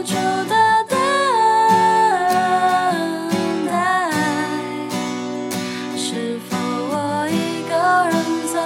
无助的等待，是否我一个人走？